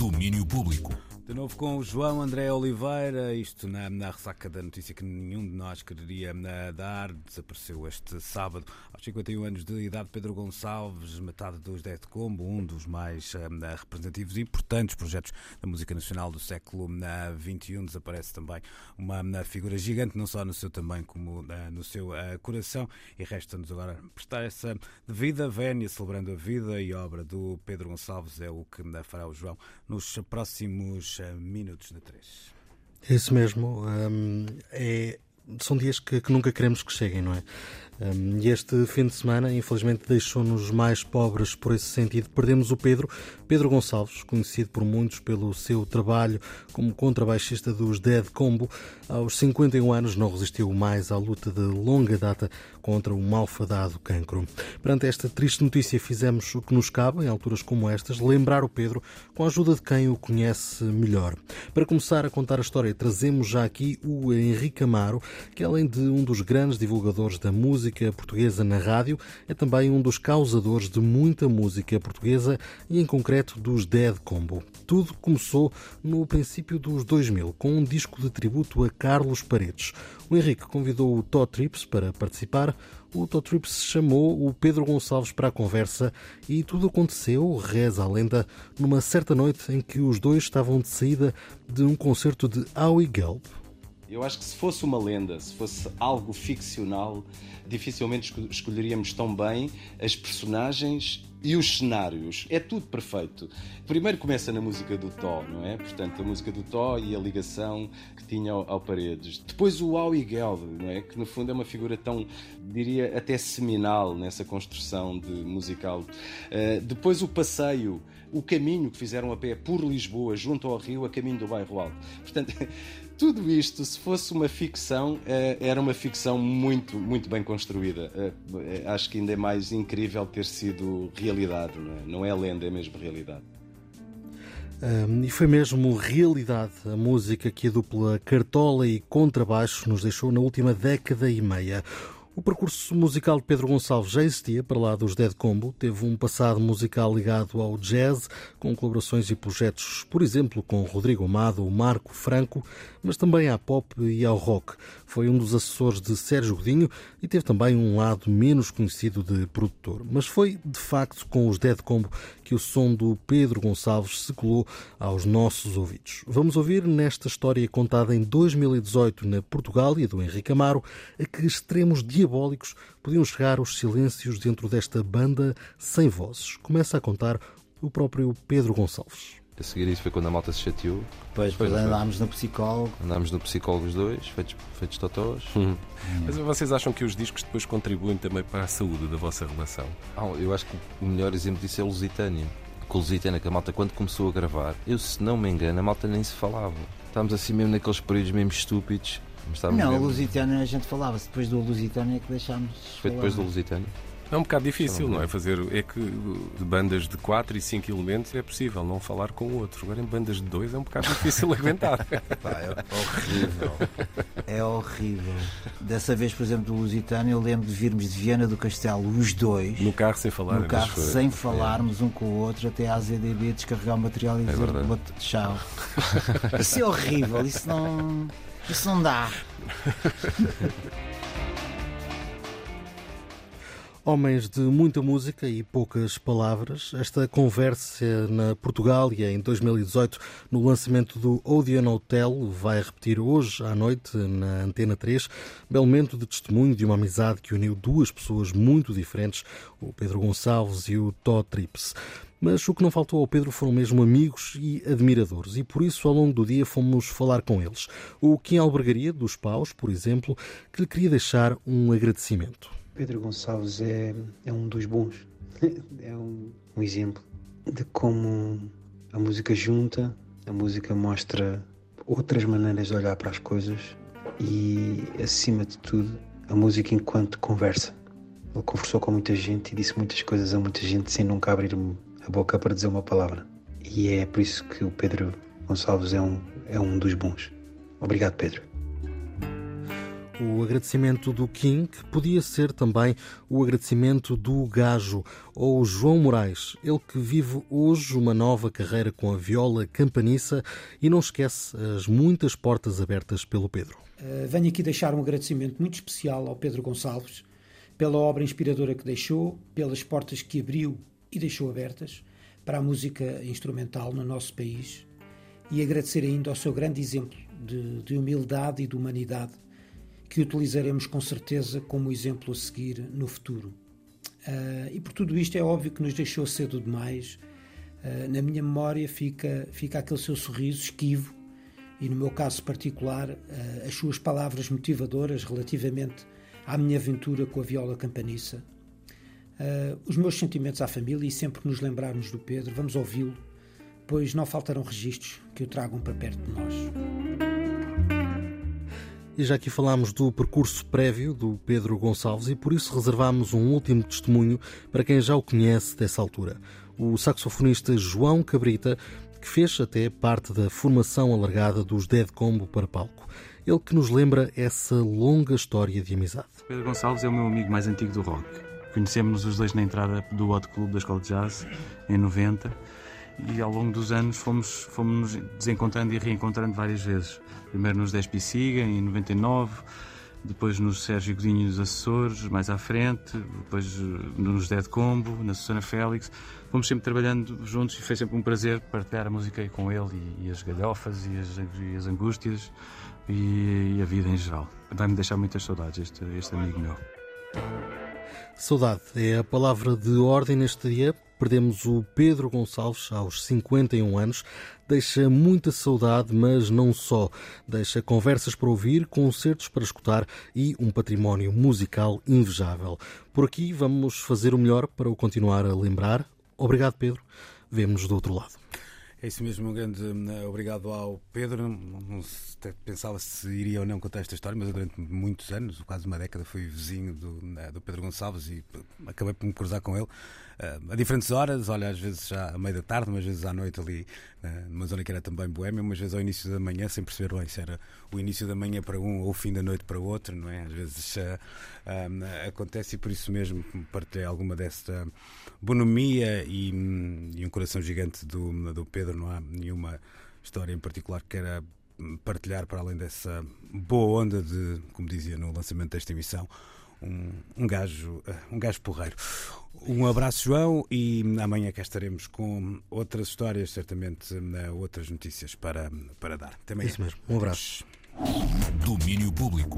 Domínio Público. De novo com o João André Oliveira, isto na, na ressaca da notícia que nenhum de nós queria uh, dar. Desapareceu este sábado, aos 51 anos de idade, Pedro Gonçalves, metade dos Dead Combo, um dos mais uh, representativos e importantes projetos da música nacional do século XXI. Uh, Desaparece também uma, uma, figura gigante, não só no seu tamanho como no seu coração. E resta-nos agora prestar essa devida vénia, celebrando a vida e obra do Pedro Gonçalves, é o que fará o João nos próximos minutos de três. Isso mesmo. Um, é, são dias que, que, nunca queremos que cheguem, não é? Um, e este fim de semana, infelizmente, deixou-nos mais pobres por esse sentido. Perdemos o Pedro, Pedro Gonçalves, conhecido por muitos pelo seu trabalho como contrabaixista dos Dead Combo. Aos 51 anos, não resistiu mais à luta de longa data contra o malfadado cancro. Perante esta triste notícia, fizemos o que nos cabe, em alturas como estas, lembrar o Pedro com a ajuda de quem o conhece melhor. Para começar a contar a história, trazemos já aqui o Henrique Amaro, que além de um dos grandes divulgadores da música portuguesa na rádio, é também um dos causadores de muita música portuguesa e, em concreto, dos Dead Combo. Tudo começou no princípio dos 2000, com um disco de tributo a Carlos Paredes. O Henrique convidou o Tó Trips para participar. O Tó Trips chamou o Pedro Gonçalves para a conversa e tudo aconteceu, reza a lenda, numa certa noite em que os dois estavam de saída de um concerto de Howie Gelb. Eu acho que se fosse uma lenda, se fosse algo ficcional, dificilmente escolheríamos tão bem as personagens e os cenários. É tudo perfeito. Primeiro começa na música do Tó, não é? Portanto, a música do Tó e a ligação que tinha ao, ao Paredes. Depois o Howie Gelb, não é? Que no fundo é uma figura tão, diria, até seminal nessa construção de musical. Uh, depois o passeio o caminho que fizeram a pé por Lisboa, junto ao rio, a caminho do bairro Alto. Portanto, tudo isto, se fosse uma ficção, eh, era uma ficção muito, muito bem construída. Eh, eh, acho que ainda é mais incrível ter sido realidade, não é, não é lenda, é mesmo realidade. Um, e foi mesmo realidade a música que a dupla Cartola e Contrabaixo nos deixou na última década e meia. O percurso musical de Pedro Gonçalves já existia para lá dos Dead Combo. Teve um passado musical ligado ao jazz, com colaborações e projetos, por exemplo, com Rodrigo Amado Marco Franco, mas também à pop e ao rock. Foi um dos assessores de Sérgio Godinho e teve também um lado menos conhecido de produtor. Mas foi, de facto, com os Dead Combo que o som do Pedro Gonçalves se colou aos nossos ouvidos. Vamos ouvir nesta história contada em 2018 na Portugália, do Henrique Amaro, a que extremos diabólicos podiam chegar os silêncios dentro desta banda sem vozes. Começa a contar o próprio Pedro Gonçalves. A seguir isso foi quando a malta se chateou. Depois, depois andámos no psicólogo. Andámos no psicólogo os dois, feitos, feitos totós. Hum. Mas vocês acham que os discos depois contribuem também para a saúde da vossa relação? Ah, eu acho que o melhor exemplo disso é o Lusitânia. Com o Lusitânia, que a malta quando começou a gravar, eu se não me engano, a malta nem se falava. Estávamos assim mesmo naqueles períodos mesmo estúpidos. Não, o Lusitânia a gente falava-se depois do Lusitânia que deixámos. Foi depois do Lusitânia? É um bocado difícil, não é? Fazer. É que de bandas de 4 e 5 elementos é possível não falar com o outro. Agora em bandas de 2 é um bocado difícil aguentar. Pá, é horrível. É horrível. Dessa vez, por exemplo, do Lusitano, eu lembro de virmos de Viana do Castelo, os dois. No carro sem falar. No carro sem falarmos é. um com o outro, até à ZDB descarregar o material e é dizer tchau. Isso é horrível. Isso não. Isso não dá. Homens de muita música e poucas palavras. Esta conversa na Portugália em 2018, no lançamento do Odeon Hotel, vai repetir hoje à noite na Antena 3. Belo momento de testemunho de uma amizade que uniu duas pessoas muito diferentes, o Pedro Gonçalves e o Tó Trips. Mas o que não faltou ao Pedro foram mesmo amigos e admiradores, e por isso, ao longo do dia, fomos falar com eles. O Kim Albergaria, dos Paus, por exemplo, que lhe queria deixar um agradecimento. Pedro Gonçalves é, é um dos bons. é um, um exemplo de como a música junta, a música mostra outras maneiras de olhar para as coisas e, acima de tudo, a música enquanto conversa. Ele conversou com muita gente e disse muitas coisas a muita gente sem nunca abrir a boca para dizer uma palavra. E é por isso que o Pedro Gonçalves é um, é um dos bons. Obrigado, Pedro. O agradecimento do King podia ser também o agradecimento do Gajo, ou João Moraes, ele que vive hoje uma nova carreira com a viola campaniça e não esquece as muitas portas abertas pelo Pedro. Uh, venho aqui deixar um agradecimento muito especial ao Pedro Gonçalves pela obra inspiradora que deixou, pelas portas que abriu e deixou abertas para a música instrumental no nosso país e agradecer ainda ao seu grande exemplo de, de humildade e de humanidade que utilizaremos com certeza como exemplo a seguir no futuro. Uh, e por tudo isto é óbvio que nos deixou cedo demais. Uh, na minha memória fica, fica aquele seu sorriso esquivo e, no meu caso particular, uh, as suas palavras motivadoras relativamente à minha aventura com a viola campaniça. os meus sentimentos à família e sempre que nos lembrarmos do Pedro, vamos ouvi-lo, pois não faltarão registros que o tragam para perto de nós. E já aqui falámos do percurso prévio do Pedro Gonçalves e por isso reservámos um último testemunho para quem já o conhece dessa altura. O saxofonista João Cabrita, que fez até parte da formação alargada dos Dead Combo para palco. Ele que nos lembra essa longa história de amizade. Pedro Gonçalves é o meu amigo mais antigo do rock. Conhecemos-nos os dois na entrada do Hot Club da Escola de Jazz, em 90 e ao longo dos anos fomos, fomos nos desencontrando e reencontrando várias vezes. Primeiro nos 10 Pisiga, em 99, depois nos Sérgio Godinho dos Assessores, mais à frente, depois eh, nos Dead Combo, na Susana Félix. Fomos sempre trabalhando juntos e foi sempre um prazer partilhar a música com ele e, e as galhofas e as, e as angústias e, e, a vida em geral. Vai-me deixar muitas saudades este, este amigo meu. Saudade é a palavra de ordem neste dia Perdemos o Pedro Gonçalves aos 51 anos. Deixa muita saudade, mas não só. Deixa conversas para ouvir, concertos para escutar e um património musical invejável. Por aqui vamos fazer o melhor para o continuar a lembrar. Obrigado, Pedro. Vemo-nos do outro lado. É isso mesmo, um grande eh, obrigado ao Pedro. Não, pensava se iria ou não contar esta história, mas durante muitos anos, quase uma década, fui vizinho do, eh, do Pedro Gonçalves e eh, acabei por me cruzar com ele a diferentes horas, olha, às vezes já à meia da tarde, umas vezes à noite ali, numa zona que era também boêmia, umas vezes ao início da manhã, sem perceber bem se era o início da manhã para um ou o fim da noite para outro, não é? Às vezes uh, acontece e por isso mesmo partilhei alguma desta bonomia e, e, um coração gigante do, do Pedro, não há nenhuma história em particular que queira partilhar para além dessa boa onda de, como dizia no lançamento desta emissão, um, um, gajo, eh, um gajo porreiro. Um abraço, João, e amanhã cá estaremos com outras histórias, certamente eh, outras notícias para, para dar. Até amanhã. Isso mesmo. Um abraço. Domínio Público.